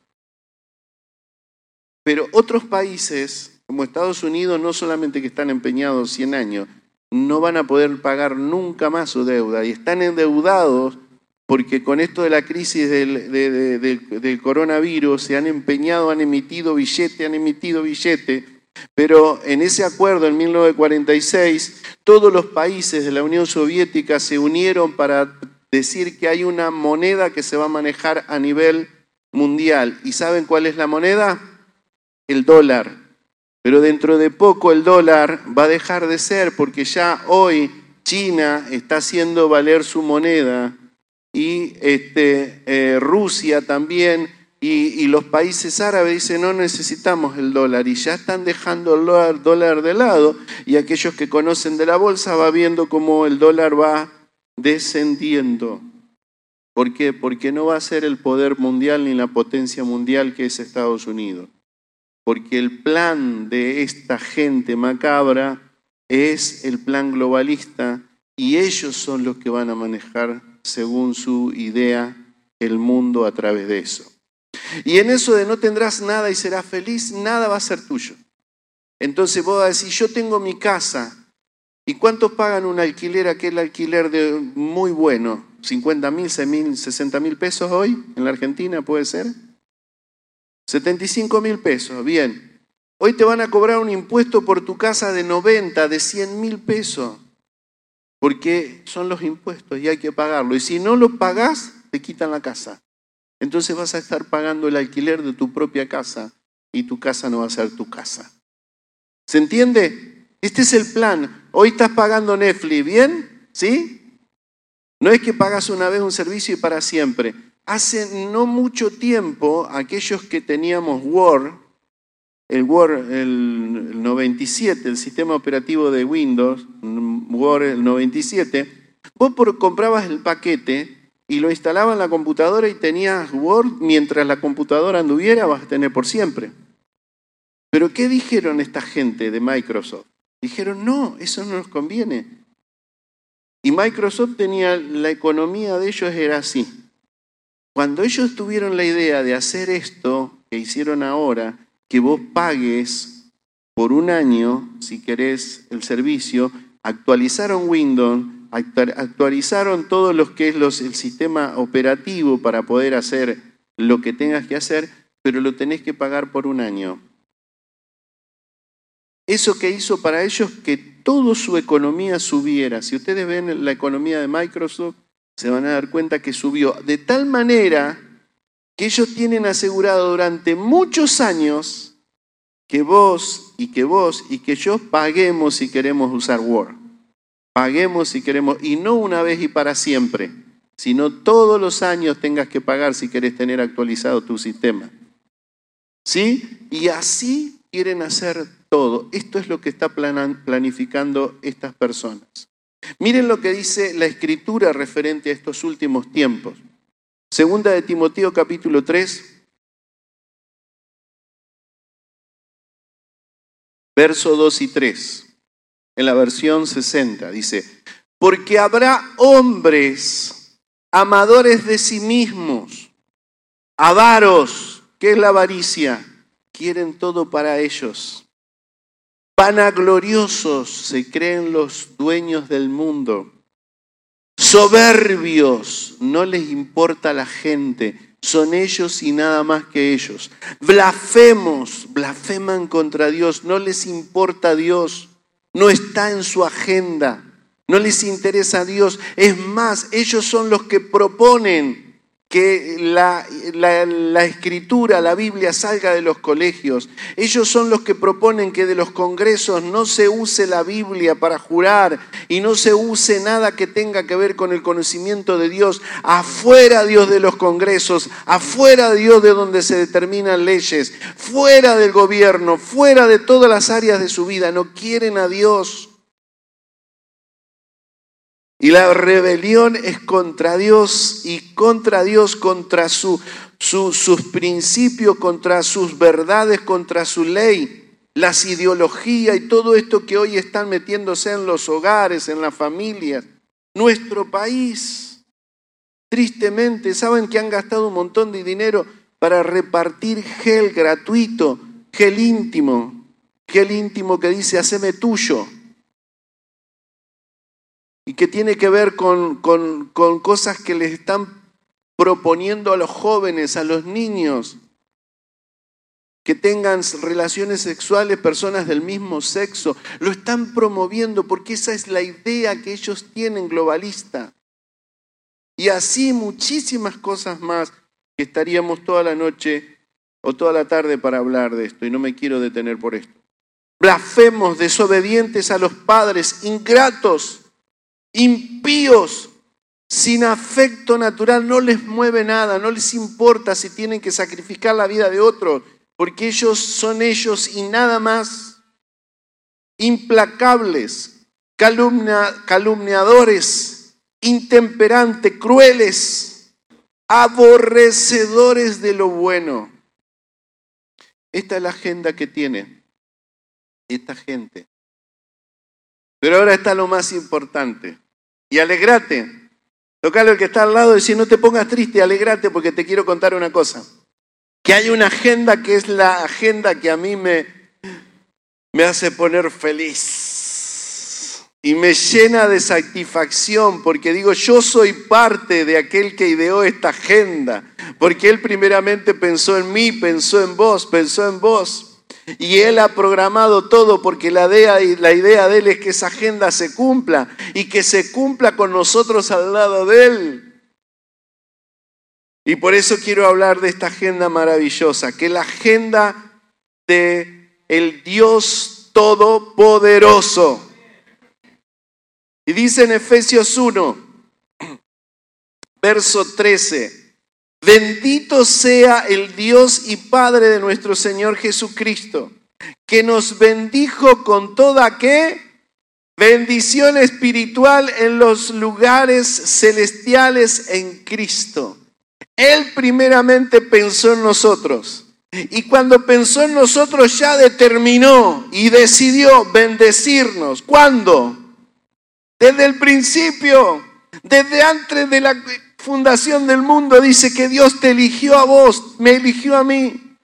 Pero otros países, como Estados Unidos, no solamente que están empeñados 100 años, no van a poder pagar nunca más su deuda y están endeudados porque con esto de la crisis del, coronavirus se han empeñado, han emitido billete, han emitido billete, pero en ese acuerdo en 1946 todos los países de la Unión Soviética se unieron para decir que hay una moneda que se va a manejar a nivel mundial. ¿Y saben cuál es la moneda? el dólar. Pero dentro de poco el dólar va a dejar de ser porque ya hoy China está haciendo valer su moneda y este, eh, Rusia también y, los países árabes dicen no necesitamos el dólar y ya están dejando el dólar, dólar de lado y aquellos que conocen de la bolsa va viendo cómo el dólar va descendiendo. ¿Por qué? Porque no va a ser el poder mundial ni la potencia mundial que es Estados Unidos. Porque el plan de esta gente macabra es el plan globalista y ellos son los que van a manejar, según su idea, el mundo a través de eso. Y en eso de no tendrás nada y serás feliz, nada va a ser tuyo. Entonces vos vas a decir, yo tengo mi casa. ¿Y cuántos pagan un alquiler, aquel alquiler de muy bueno? ¿50 mil, 60 mil pesos hoy en la Argentina puede ser? 75 mil pesos, bien. Hoy te van a cobrar un impuesto por tu casa de 90, de 100 mil pesos, porque son los impuestos y hay que pagarlo. Y si no lo pagás, te quitan la casa. Entonces vas a estar pagando el alquiler de tu propia casa y tu casa no va a ser tu casa. ¿Se entiende? Este es el plan. Hoy estás pagando Netflix, ¿bien? ¿Sí? No es que pagas una vez un servicio y para siempre. Hace no mucho tiempo, aquellos que teníamos Word, el Word el 97, el sistema operativo de Windows, Word el 97, vos comprabas el paquete y lo instalabas en la computadora y tenías Word, mientras la computadora anduviera vas a tener por siempre. Pero ¿qué dijeron esta gente de Microsoft? Dijeron, no, eso no nos conviene. Y Microsoft tenía, la economía de ellos era así. Cuando ellos tuvieron la idea de hacer esto que hicieron ahora, que vos pagues por un año, si querés, el servicio, actualizaron Windows, actualizaron todo lo que es los, el sistema operativo para poder hacer lo que tengas que hacer, pero lo tenés que pagar por un año. Eso que hizo para ellos que toda su economía subiera. Si ustedes ven la economía de Microsoft, se van a dar cuenta que subió de tal manera que ellos tienen asegurado durante muchos años que vos y que vos y que yo paguemos si queremos usar Word. Paguemos si queremos, y no una vez y para siempre, sino todos los años tengas que pagar si querés tener actualizado tu sistema. ¿Sí? Y así quieren hacer todo. Esto es lo que está planificando estas personas. Miren lo que dice la escritura referente a estos últimos tiempos. Segunda de Timoteo capítulo 3, verso 2 y 3, en la versión 60, dice, porque habrá hombres amadores de sí mismos, avaros, ¿qué es la avaricia? Quieren todo para ellos Vanagloriosos se creen los dueños del mundo. Soberbios, no les importa la gente, son ellos y nada más que ellos. Blasfemos, blasfeman contra Dios, no les importa Dios, no está en su agenda, no les interesa a Dios. Es más, ellos son los que proponen que la, escritura, la Biblia salga de los colegios. Ellos son los que proponen que de los congresos no se use la Biblia para jurar y no se use nada que tenga que ver con el conocimiento de Dios. Afuera Dios de los congresos, afuera Dios de donde se determinan leyes, fuera del gobierno, fuera de todas las áreas de su vida. No quieren a Dios. Y la rebelión es contra Dios y contra Dios, contra su, sus principios, contra sus verdades, contra su ley, las ideologías y todo esto que hoy están metiéndose en los hogares, en las familias. Nuestro país, tristemente, saben que han gastado un montón de dinero para repartir gel gratuito, gel íntimo, gel íntimo que dice, haceme tuyo y que tiene que ver con, con, cosas que les están proponiendo a los jóvenes, a los niños, que tengan relaciones sexuales personas del mismo sexo. Lo están promoviendo porque esa es la idea que ellos tienen globalista. Y así muchísimas cosas más que estaríamos toda la noche o toda la tarde para hablar de esto y no me quiero detener por esto. Blasfemos, desobedientes a los padres, ingratos, impíos, sin afecto natural, no les mueve nada, no les importa si tienen que sacrificar la vida de otro, porque ellos son ellos y nada más. Implacables, calumniadores, intemperantes, crueles, aborrecedores de lo bueno. Esta es la agenda que tiene esta gente. Pero ahora está lo más importante. Y alegrate. Tocale al que está al lado y decir, no te pongas triste, alegrate porque te quiero contar una cosa. Que hay una agenda que es la agenda que a mí me, me hace poner feliz. Y me llena de satisfacción porque digo, yo soy parte de aquel que ideó esta agenda. Porque Él primeramente pensó en mí, pensó en vos, pensó en vos. Y Él ha programado todo porque la idea, la idea de Él es que esa agenda se cumpla y que se cumpla con nosotros al lado de Él. Y por eso quiero hablar de esta agenda maravillosa, que la agenda de el Dios Todopoderoso. Y dice en Efesios 1, verso 13, Bendito sea el Dios y Padre de nuestro Señor Jesucristo, que nos bendijo con toda qué? Bendición espiritual en los lugares celestiales en Cristo. Él primeramente pensó en nosotros. Y cuando pensó en nosotros ya determinó y decidió bendecirnos. ¿Cuándo? Desde el principio, desde antes de la fundación del mundo dice que Dios te eligió a vos, me eligió a mí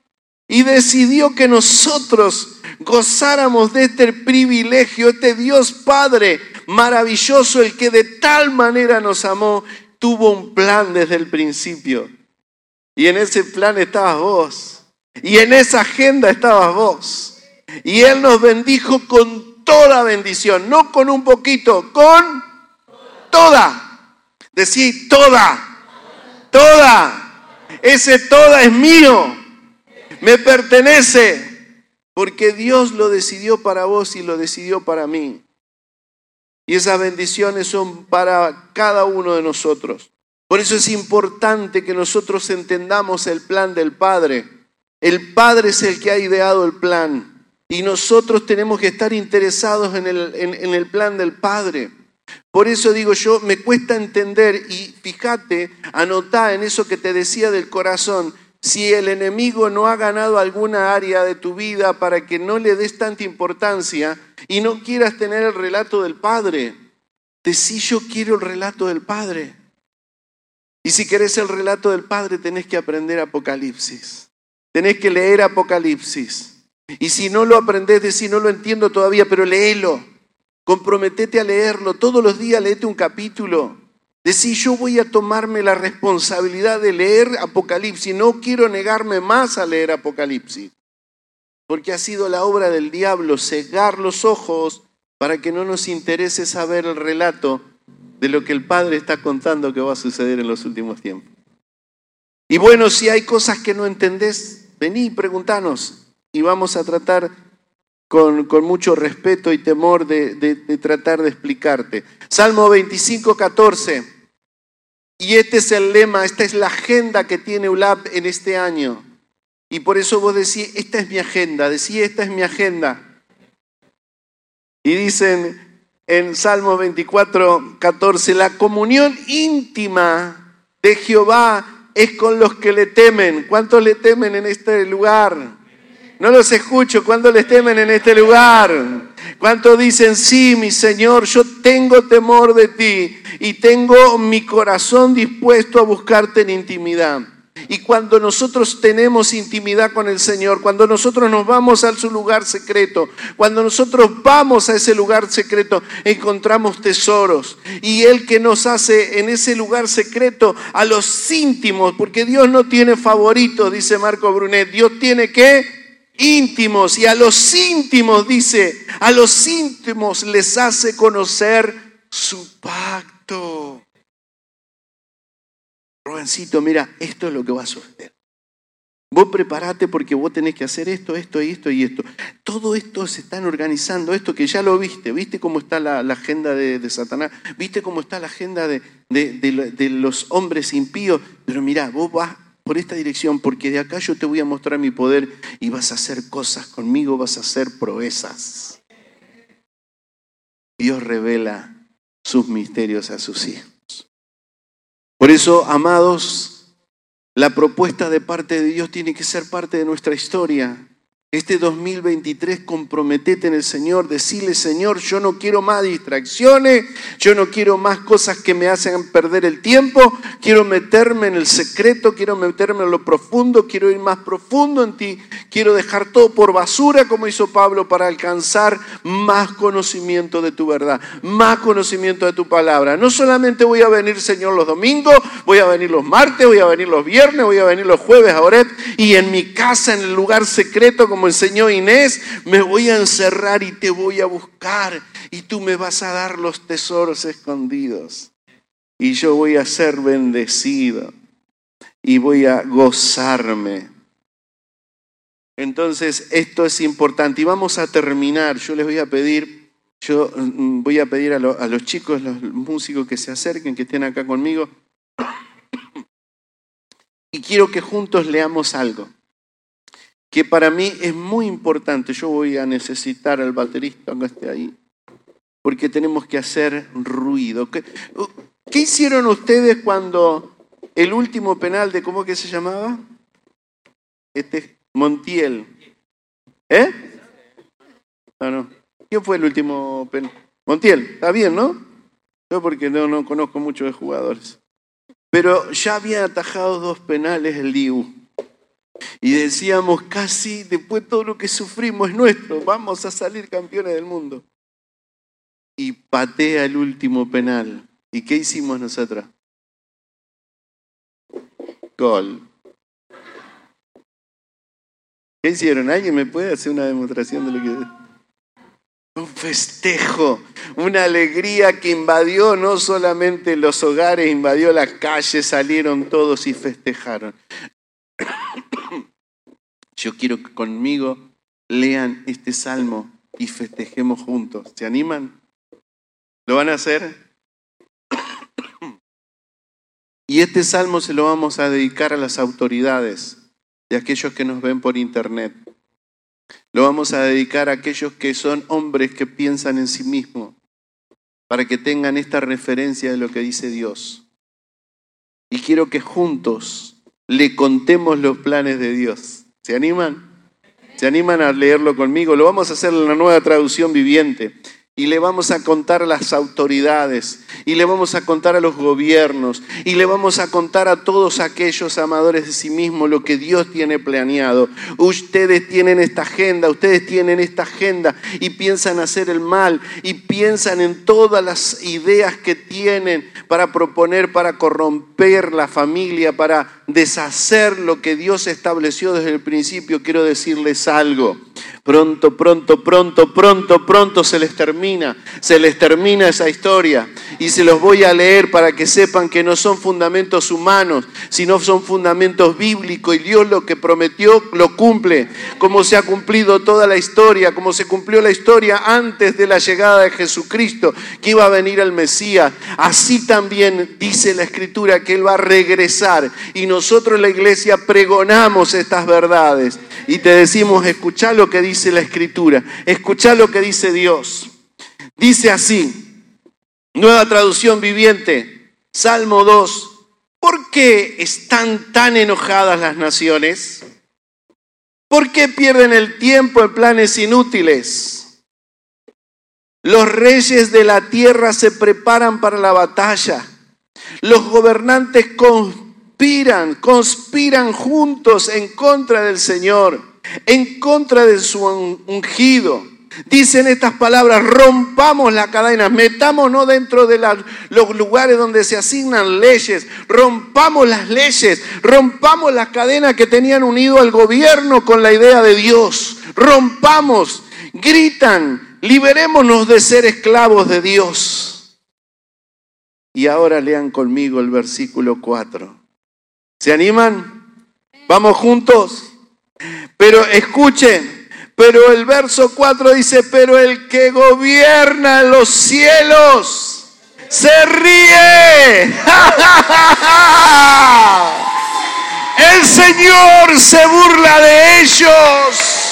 y decidió que nosotros gozáramos de este privilegio, este Dios Padre maravilloso, el que de tal manera nos amó, tuvo un plan desde el principio. Y en ese plan estabas vos. Y en esa agenda estabas vos. Y Él nos bendijo con toda bendición, no con un poquito, con toda. Decir toda, toda. Ese toda es mío. Me pertenece. Porque Dios lo decidió para vos y lo decidió para mí. Y esas bendiciones son para cada uno de nosotros. Por eso es importante que nosotros entendamos el plan del Padre. El Padre es el que ha ideado el plan. Y nosotros tenemos que estar interesados en el, en el plan del Padre. Por eso digo yo, me cuesta entender y fíjate, anotá en eso que te decía del corazón, si el enemigo no ha ganado alguna área de tu vida para que no le des tanta importancia y no quieras tener el relato del Padre, decí yo quiero el relato del Padre. Y si querés el relato del Padre tenés que aprender Apocalipsis, tenés que leer Apocalipsis. Y si no lo aprendés, decí no lo entiendo todavía, pero léelo. Comprometete a leerlo. Todos los días leete un capítulo. Decí, yo voy a tomarme la responsabilidad de leer Apocalipsis. No quiero negarme más a leer Apocalipsis. Porque ha sido la obra del diablo cegar los ojos para que no nos interese saber el relato de lo que el Padre está contando que va a suceder en los últimos tiempos. Y bueno, si hay cosas que no entendés, vení y preguntanos y vamos a tratar con, mucho respeto y temor de, tratar de explicarte. Salmo 25, 14. Y este es el lema, esta es la agenda que tiene ULAP en este año. Y por eso vos decís, esta es mi agenda, decís, esta es mi agenda. Y dicen en Salmo 24, 14, la comunión íntima de Jehová es con los que le temen. ¿Cuántos le temen en este lugar? No los escucho cuando les temen en este lugar. Cuánto dicen, sí, mi Señor, yo tengo temor de ti y tengo mi corazón dispuesto a buscarte en intimidad. Y cuando nosotros tenemos intimidad con el Señor, cuando nosotros nos vamos a su lugar secreto, cuando nosotros vamos a ese lugar secreto, encontramos tesoros. Y Él que nos hace en ese lugar secreto a los íntimos, porque Dios no tiene favoritos, dice Marco Brunet, Dios tiene que íntimos y a los íntimos, dice, a los íntimos les hace conocer su pacto. Robencito, mira, esto es lo que va a suceder. Vos preparate porque vos tenés que hacer esto, esto y esto y esto. Todo esto se están organizando, esto que ya lo viste, viste cómo está la, agenda de, Satanás, viste cómo está la agenda de, de los hombres impíos, pero mira, vos vas por esta dirección, porque de acá yo te voy a mostrar mi poder y vas a hacer cosas conmigo, vas a hacer proezas. Dios revela sus misterios a sus hijos. Por eso, amados, La propuesta de parte de Dios tiene que ser parte de nuestra historia. Este 2023 comprometete en el Señor, decirle Señor, yo no quiero más distracciones, yo no quiero más cosas que me hacen perder el tiempo, quiero meterme en el secreto, quiero meterme en lo profundo, quiero ir más profundo en ti, quiero dejar todo por basura como hizo Pablo para alcanzar más conocimiento de tu verdad, más conocimiento de tu palabra. No solamente voy a venir Señor los domingos, voy a venir los martes, voy a venir los viernes, voy a venir los jueves a Oret y en mi casa, en el lugar secreto, como enseñó Inés, me voy a encerrar y te voy a buscar y tú me vas a dar los tesoros escondidos. Y yo voy a ser bendecido y voy a gozarme. Entonces, esto es importante. Y vamos a terminar. Yo les voy a pedir, yo mm, voy a pedir a, a los chicos, los músicos que se acerquen, que estén acá conmigo. Y quiero que juntos leamos algo que para mí es muy importante. Yo voy a necesitar al baterista que esté ahí, porque tenemos que hacer ruido. ¿Qué, ¿Qué, hicieron ustedes cuando el último penal de, ¿cómo que se llamaba? Este, Montiel. ¿Eh? Ah, no. ¿Quién fue el último penal? Montiel, está bien, ¿no? Yo porque no, no conozco mucho de jugadores. Pero ya había atajado dos penales el Liu. Y decíamos, casi después todo lo que sufrimos es nuestro, vamos a salir campeones del mundo. Y patea el último penal. ¿Y qué hicimos nosotros? Gol. ¿Qué hicieron? ¿Alguien me puede hacer una demostración de lo que... Un festejo, una alegría que invadió no solamente los hogares, invadió las calles, salieron todos y festejaron. Yo quiero que conmigo lean este salmo y festejemos juntos. ¿Se animan? ¿Lo van a hacer? Y este salmo se lo vamos a dedicar a las autoridades a aquellos que nos ven por internet. Lo vamos a dedicar a aquellos que son hombres que piensan en sí mismos, para que tengan esta referencia de lo que dice Dios. Y quiero que juntos le contemos los planes de Dios. ¿Se animan? ¿Se animan a leerlo conmigo? Lo vamos a hacer en la nueva traducción viviente y le vamos a contar a las autoridades, y le vamos a contar a los gobiernos, y le vamos a contar a todos aquellos amadores de sí mismos lo que Dios tiene planeado. Ustedes tienen esta agenda, ustedes tienen esta agenda y piensan hacer el mal y piensan en todas las ideas que tienen para proponer, para corromper la familia, para deshacer lo que Dios estableció desde el principio. Quiero decirles algo. Pronto, pronto, pronto, pronto, pronto se les termina, se les termina esa historia. Y se los voy a leer para que sepan que no son fundamentos humanos, sino son fundamentos bíblicos. Y Dios lo que prometió lo cumple, como se ha cumplido toda la historia, como se cumplió la historia antes de la llegada de Jesucristo, que iba a venir el Mesías. Así también dice la Escritura que Él va a regresar. Y nosotros la iglesia pregonamos estas verdades. Y te decimos, escucha lo que dice dice la escritura. Escucha lo que dice Dios. Dice así, nueva traducción viviente, Salmo 2. ¿Por qué están tan enojadas las naciones? ¿Por qué pierden el tiempo en planes inútiles? Los reyes de la tierra se preparan para la batalla. Los gobernantes conspiran, conspiran juntos en contra del Señor en contra de su ungido. Dicen estas palabras, rompamos las cadenas, metámonos dentro de los lugares donde se asignan leyes, rompamos las leyes, rompamos las cadenas que tenían unido al gobierno con la idea de Dios, rompamos, gritan, liberémonos de ser esclavos de Dios. Y ahora lean conmigo el versículo 4. ¿Se animan? Vamos juntos. Pero escuchen, pero el verso 4 dice, pero el que gobierna los cielos se ríe. El Señor se burla de ellos.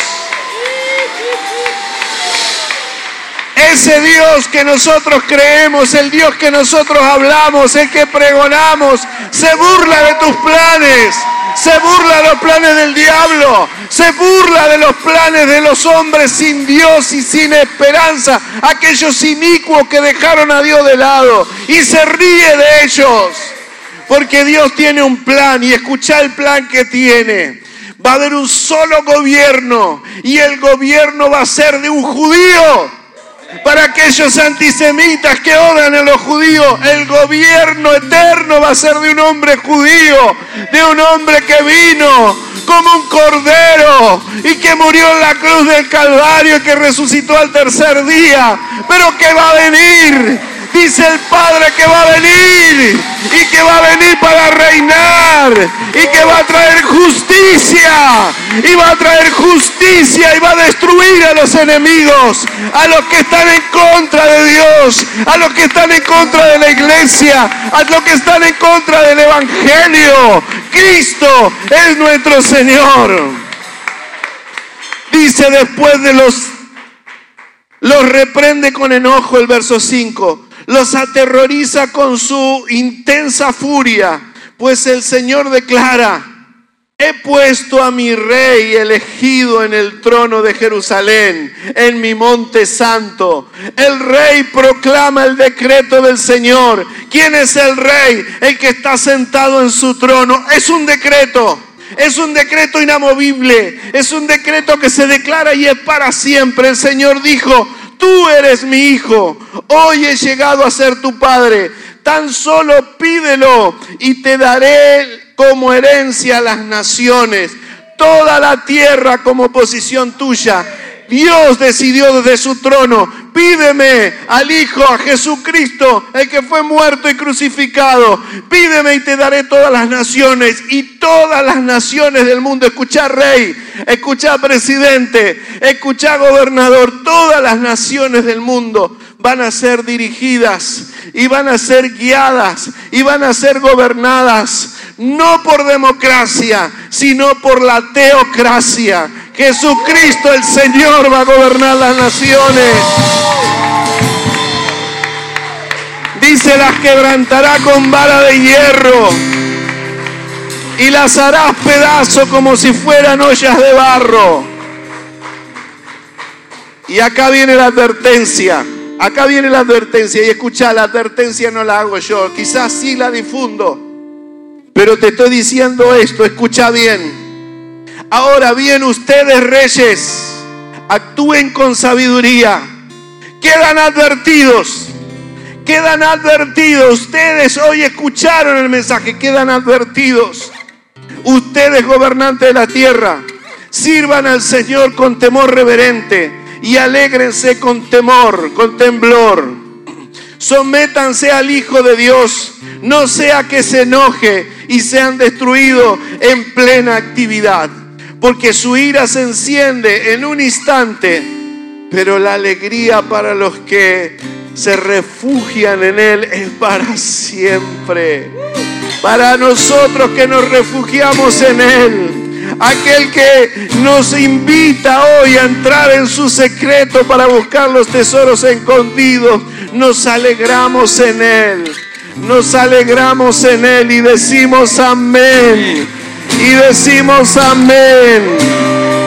Ese Dios que nosotros creemos, el Dios que nosotros hablamos, el que pregonamos, se burla de tus planes, se burla de los planes del diablo, se burla de los planes de los hombres sin Dios y sin esperanza, aquellos inicuos que dejaron a Dios de lado. Y se ríe de ellos. Porque Dios tiene un plan y escucha el plan que tiene. Va a haber un solo gobierno. Y el gobierno va a ser de un judío para aquellos antisemitas que odian a los judíos. El gobierno eterno va a ser de un hombre judío, de un hombre que vino como un cordero y que murió en la cruz del Calvario y que resucitó al tercer día, pero que va a venir Dice el Padre que va a venir y que va a venir para reinar y que va a traer justicia y va a traer justicia y va a destruir a los enemigos, a los que están en contra de Dios, a los que están en contra de la iglesia, a los que están en contra del Evangelio. Cristo es nuestro Señor. Dice después de los los reprende con enojo el verso 5 los aterroriza con su intensa furia, pues el Señor declara, He puesto a mi rey elegido en el trono de Jerusalén, en mi monte santo. El rey proclama el decreto del Señor. ¿Quién es el rey? El que está sentado en su trono. Es un decreto. Es un decreto inamovible. Es un decreto que se declara y es para siempre. El Señor dijo, tú eres mi hijo, hoy he llegado a ser tu padre, tan solo pídelo y te daré como herencia a las naciones, toda la tierra como posición tuya. Dios decidió desde su trono Pídeme al Hijo, a Jesucristo, el que fue muerto y crucificado. Pídeme y te daré todas las naciones y todas las naciones del mundo. Escucha rey, escucha presidente, escucha gobernador. Todas las naciones del mundo van a ser dirigidas y van a ser guiadas y van a ser gobernadas no por democracia, sino por la teocracia Jesucristo el Señor va a gobernar las naciones. Dice, las quebrantará con vara de hierro y las harás pedazo como si fueran ollas de barro. Y acá viene la advertencia. Acá viene la advertencia. Y escucha, la advertencia no la hago yo. Quizás sí la difundo. Pero te estoy diciendo esto. Escucha bien. Ahora bien, ustedes reyes, actúen con sabiduría. Quedan advertidos. Quedan advertidos. Ustedes hoy escucharon el mensaje. Quedan advertidos. Ustedes, gobernantes de la tierra, sirvan al Señor con temor reverente y alégrense con temor, con temblor. Sométanse al Hijo de Dios, no sea que se enoje y sean destruidos en plena actividad porque su ira se enciende en un instante, pero la alegría para los que se refugian en Él es para siempre. Para nosotros que nos refugiamos en Él, aquel que nos invita hoy a entrar en su secreto para buscar los tesoros escondidos, nos alegramos en Él. Nos alegramos en Él y decimos amén y decimos amén.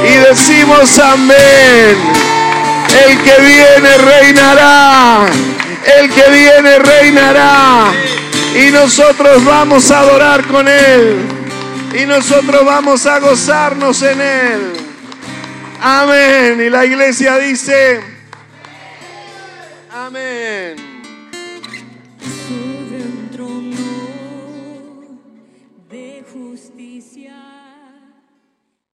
Y decimos amén. El que viene reinará. El que viene reinará. Y nosotros vamos a adorar con Él. Y nosotros vamos a gozarnos en Él. Amén. Y la iglesia dice, amén.